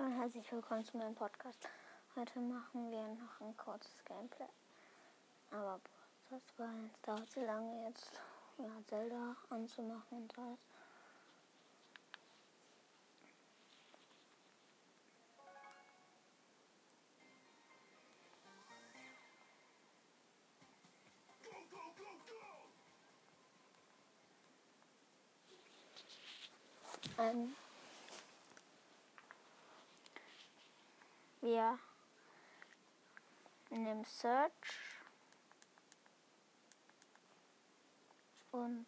Und herzlich willkommen zu meinem Podcast. Heute machen wir noch ein kurzes Gameplay. Aber das war es dauert zu lange jetzt ja, Zelda anzumachen und alles. Ähm, wir nehmen Search und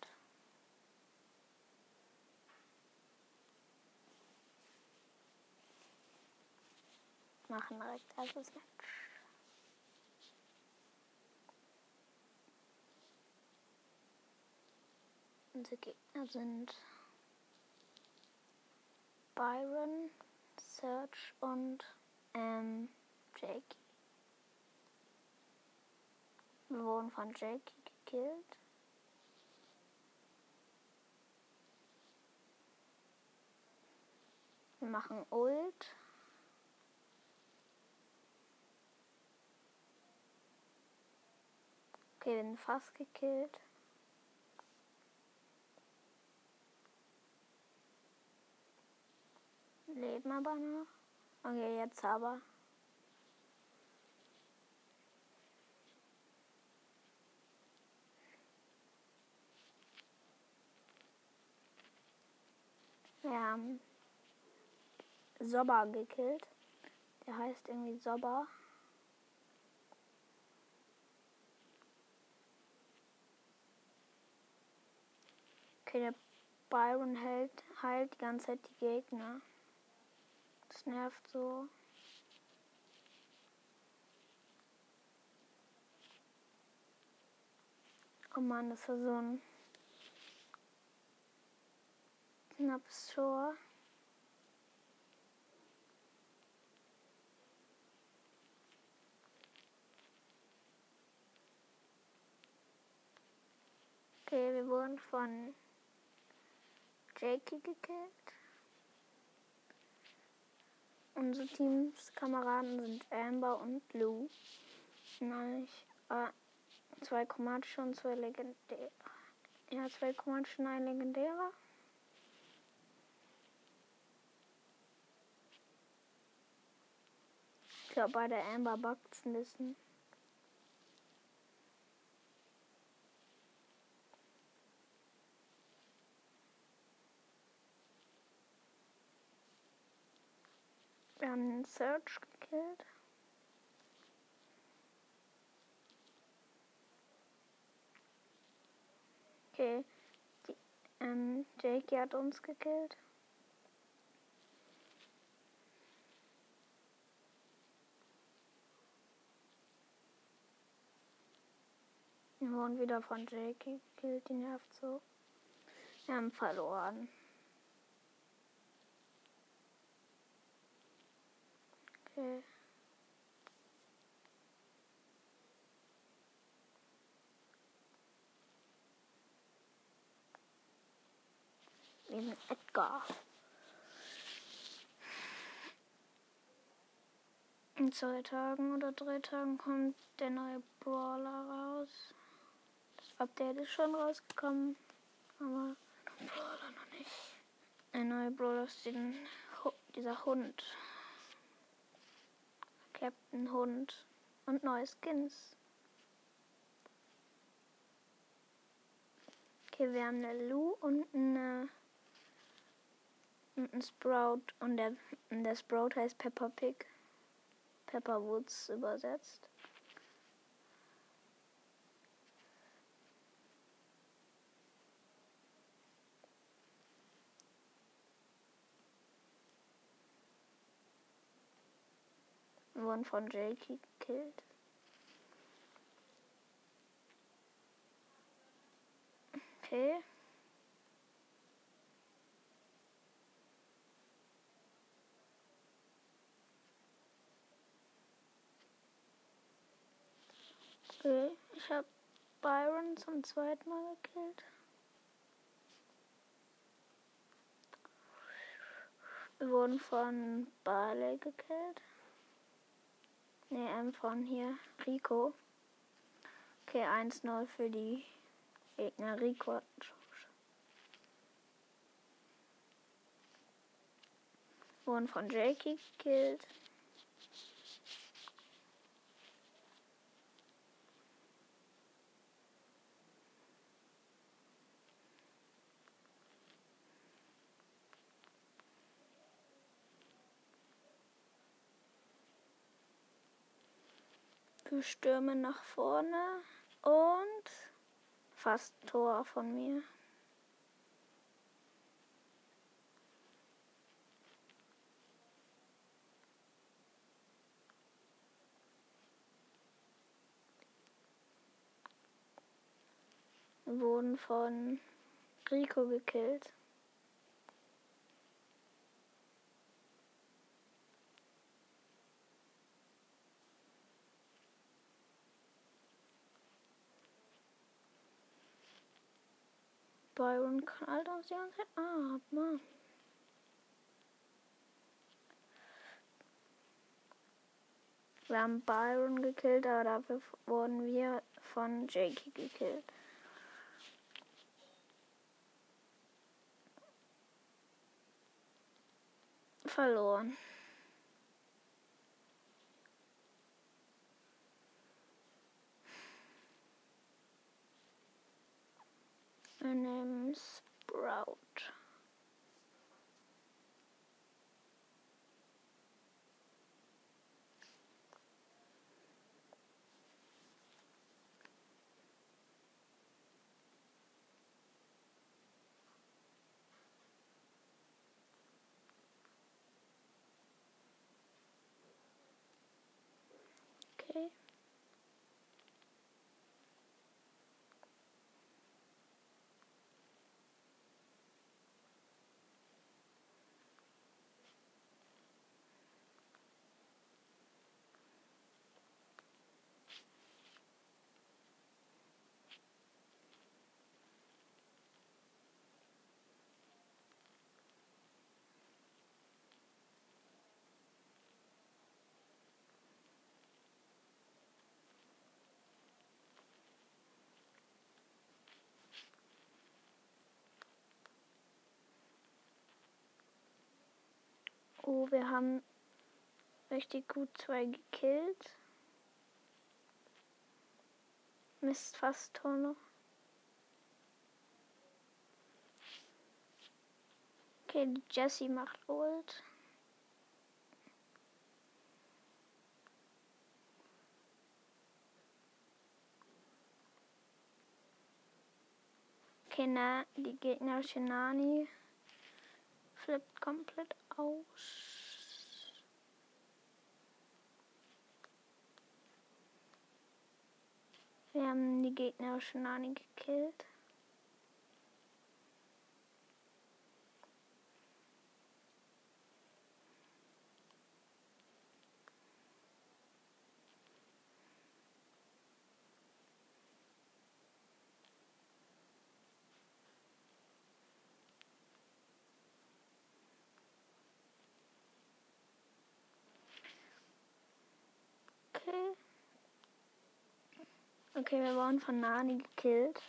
machen direkt also Search. Unsere Gegner sind Byron, Search und ähm, Jakey. Wir wurden von Jakey gekillt. Wir machen Ult. Okay, wir sind fast gekillt. Leben aber noch. Okay, jetzt aber. Wir haben Sobber gekillt. Der heißt irgendwie Sobber. Okay, der Byron hält, heilt die ganze Zeit die Gegner. Das nervt so. Oh Mann, das war so ein knappes Tor. Okay, wir wurden von Jakey gekillt. Unsere Teamskameraden sind Amber und Lou. Nein, äh, zwei chromatische und zwei legendäre. Ja, zwei chromatische und ein legendärer. Ich glaube, bei der Amber buggt es ein bisschen. Wir haben den Search gekillt. Okay. Die, ähm, Jakey hat uns gekillt. Wir wurden wieder von Jakey gekillt, die nervt so. Wir haben verloren. Okay. Neben Edgar. In zwei Tagen oder drei Tagen kommt der neue Brawler raus. Das Update ist schon rausgekommen, aber der Brawler noch nicht. Ein neuer Brawler ist den, dieser Hund. Captain Hund und neue Skins. Okay, wir haben eine Lou und eine und ein Sprout und der, und der Sprout heißt Pepper Pig. Pepper Woods übersetzt. Wurden von Jakey gekillt. Okay. Okay, ich habe Byron zum zweiten Mal gekillt. Wir wurden von Barley gekillt. Ne, ähm, von hier. Rico. Okay, 1-0 für die Gegner. Rico Wurden von Jakey gekillt. Wir stürmen nach vorne und fast Tor von mir. Wurden von Rico gekillt. Byron knallt uns die ganze Zeit ab, Mann. Wir haben Byron gekillt, aber dafür wurden wir von Jakey gekillt. Verloren. My name's Sprout. Okay. Oh, wir haben richtig gut zwei gekillt. Mist, fast Tor noch. Okay, die Jessie macht Ult. Okay, na, die gegnerische Nani flippt komplett aus. Wir haben die gegnerische Nani gekillt. Okay. Okay, wir wurden von Nani gekillt.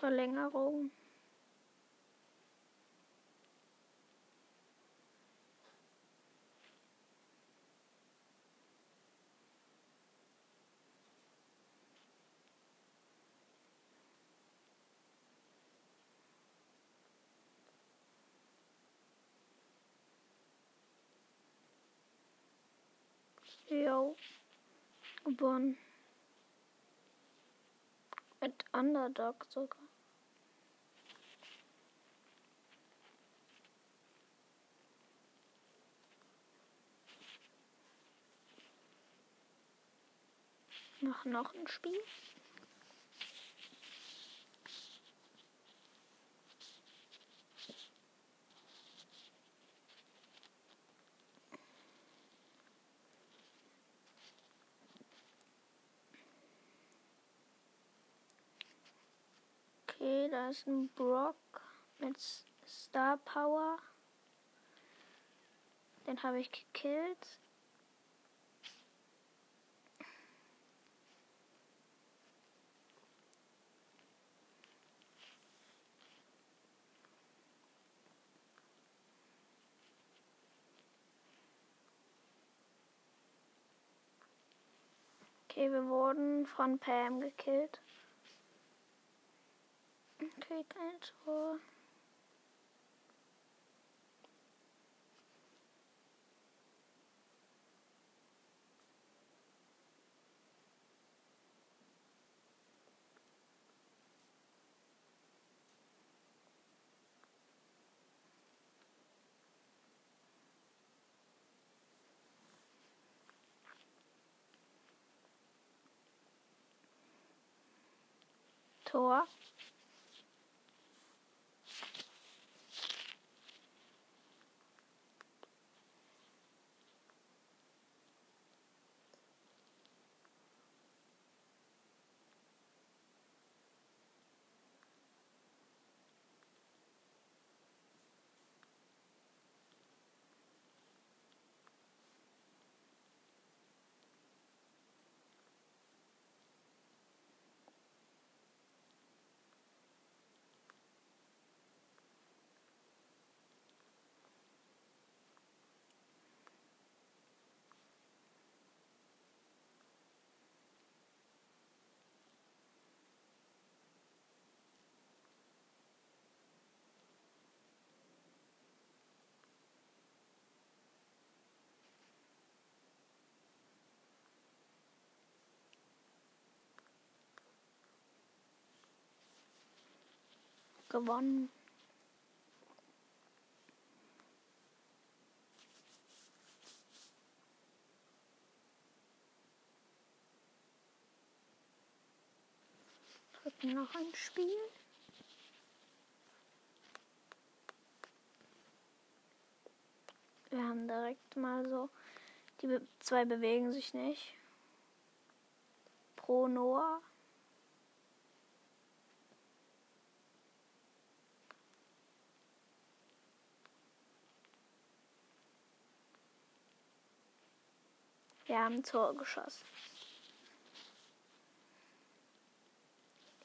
Verlängerung. Jo. gewonnen. Mit Underdog sogar. Noch, noch ein Spiel. Okay, da ist ein Brock mit Star Power. Den habe ich gekillt. Okay, wir wurden von Pam gekillt. Okay, kein Tor. Tor. Gewonnen. Noch ein Spiel. Wir haben direkt mal so, die zwei bewegen sich nicht. Pro Noah. Wir haben Tor geschossen.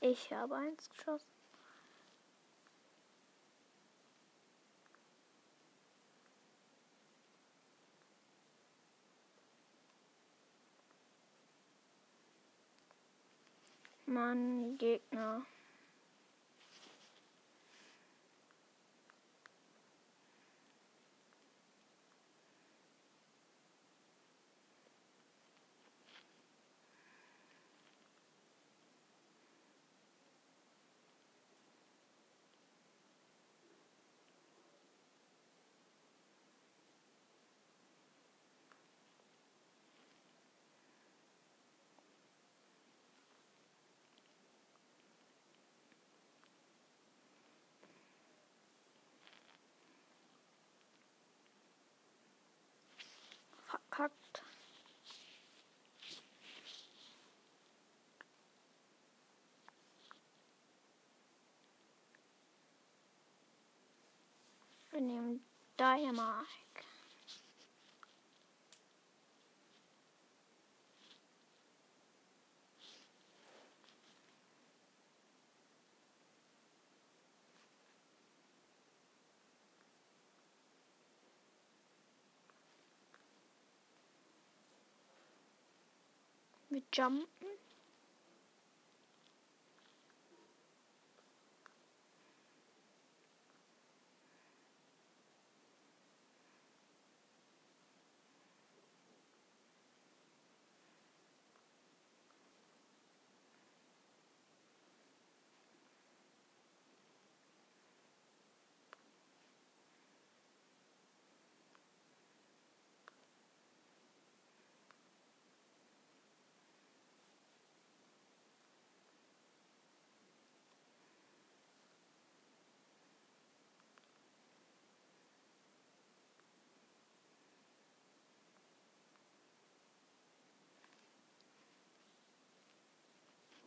Ich habe eins geschossen. Mann, Gegner. Verkackt. Wir nehmen Dynamite. Wir jumpen.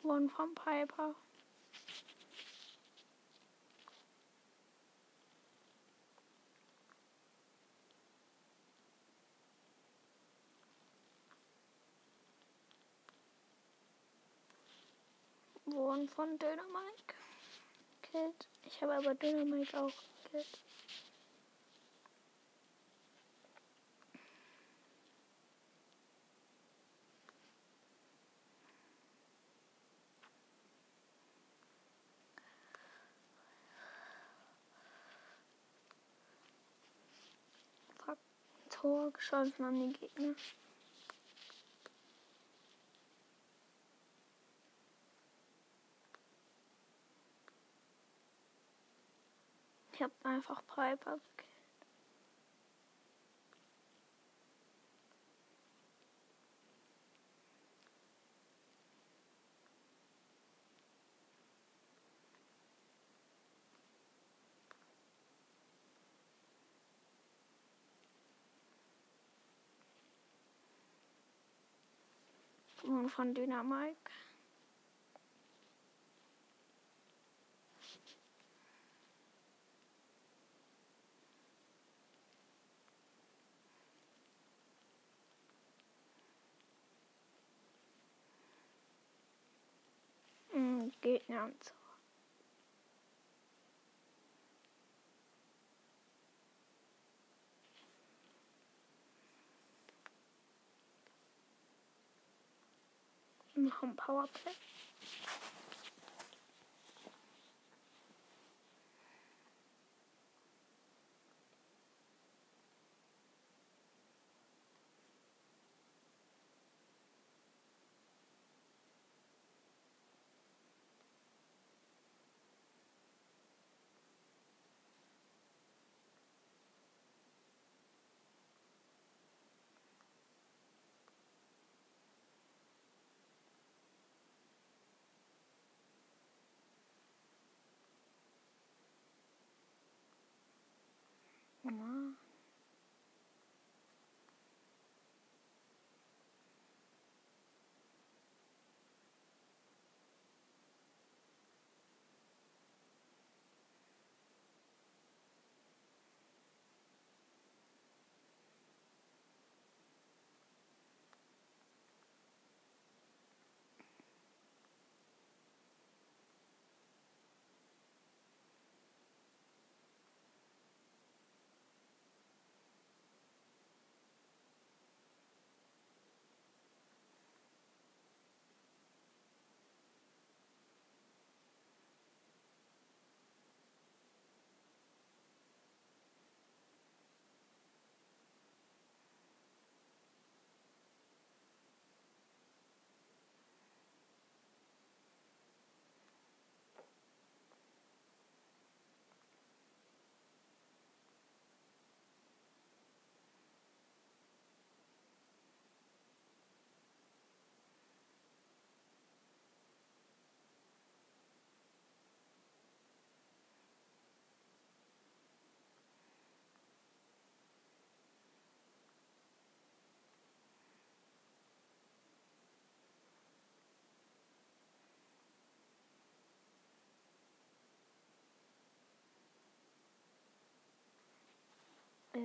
Wurden von Piper. Wurden von Dynamite gekillt. Ich habe aber Dynamite auch gekillt. Tor geschossen an die Gegner. Ich habe einfach Piper gekillt. Und von Dynamik. Mm, Gegner und so. Noch ein Powerplay. Mann.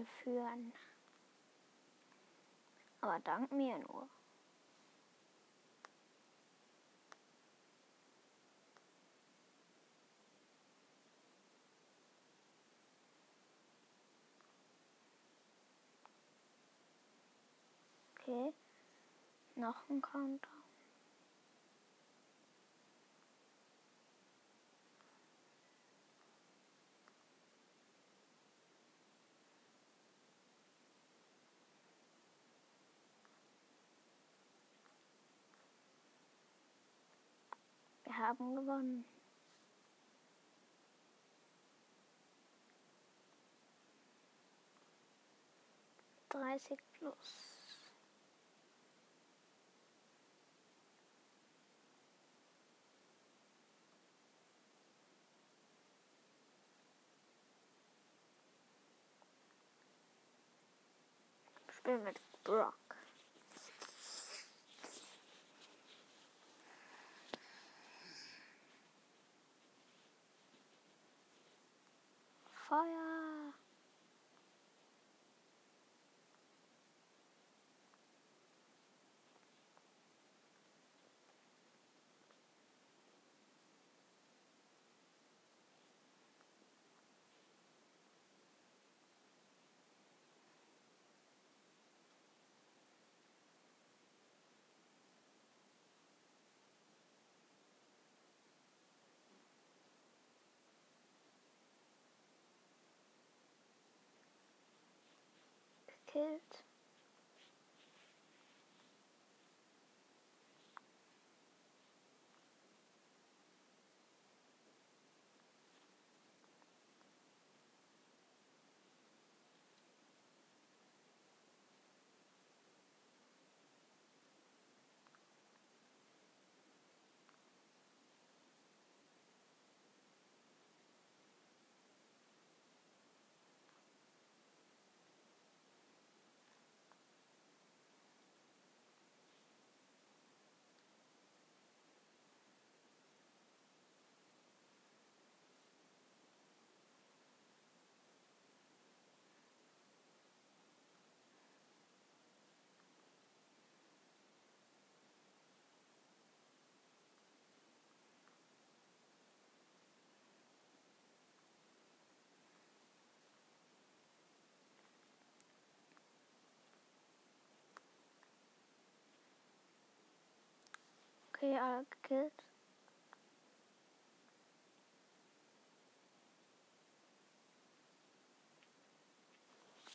Führen. Aber dank mir nur. Okay. Noch ein Countdown. Wir haben gewonnen. Dreißig plus. Spiel mit Brock. 哎呀！Gekillt. Okay, alle gekillt.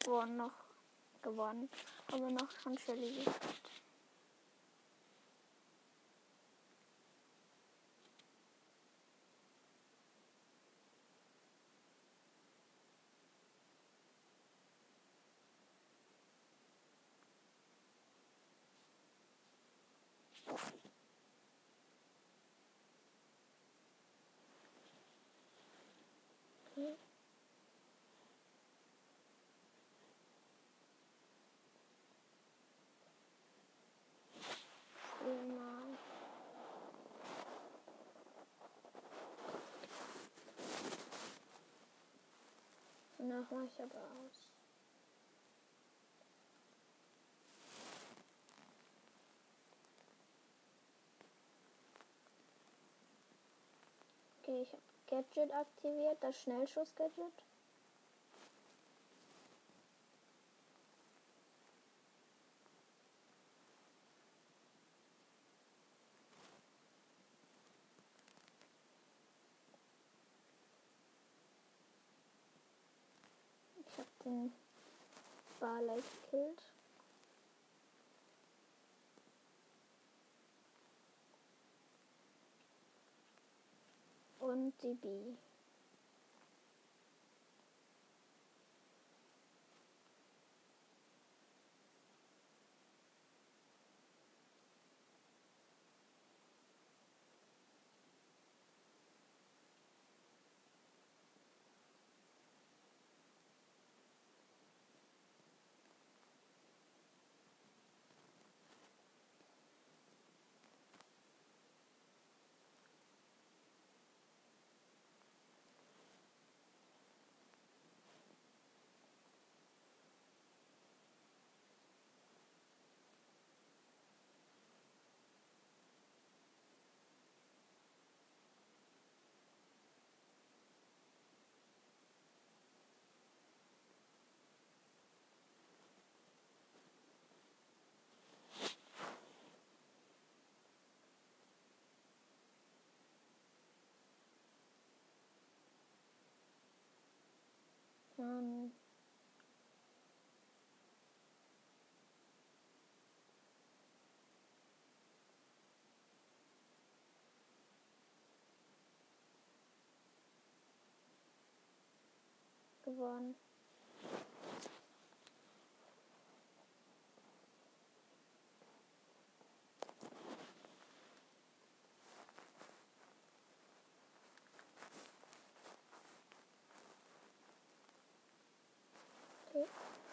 Gewonnen noch. Gewonnen. Aber noch schon Shelly gekillt. Okay. Viermal. Danach mache ich aber aus. Okay, ich habe Gadget aktiviert, das Schnellschuss-Gadget. Ich habe den Barley gekillt. Und die B. Mann. Gewonnen.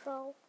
Okay, ciao.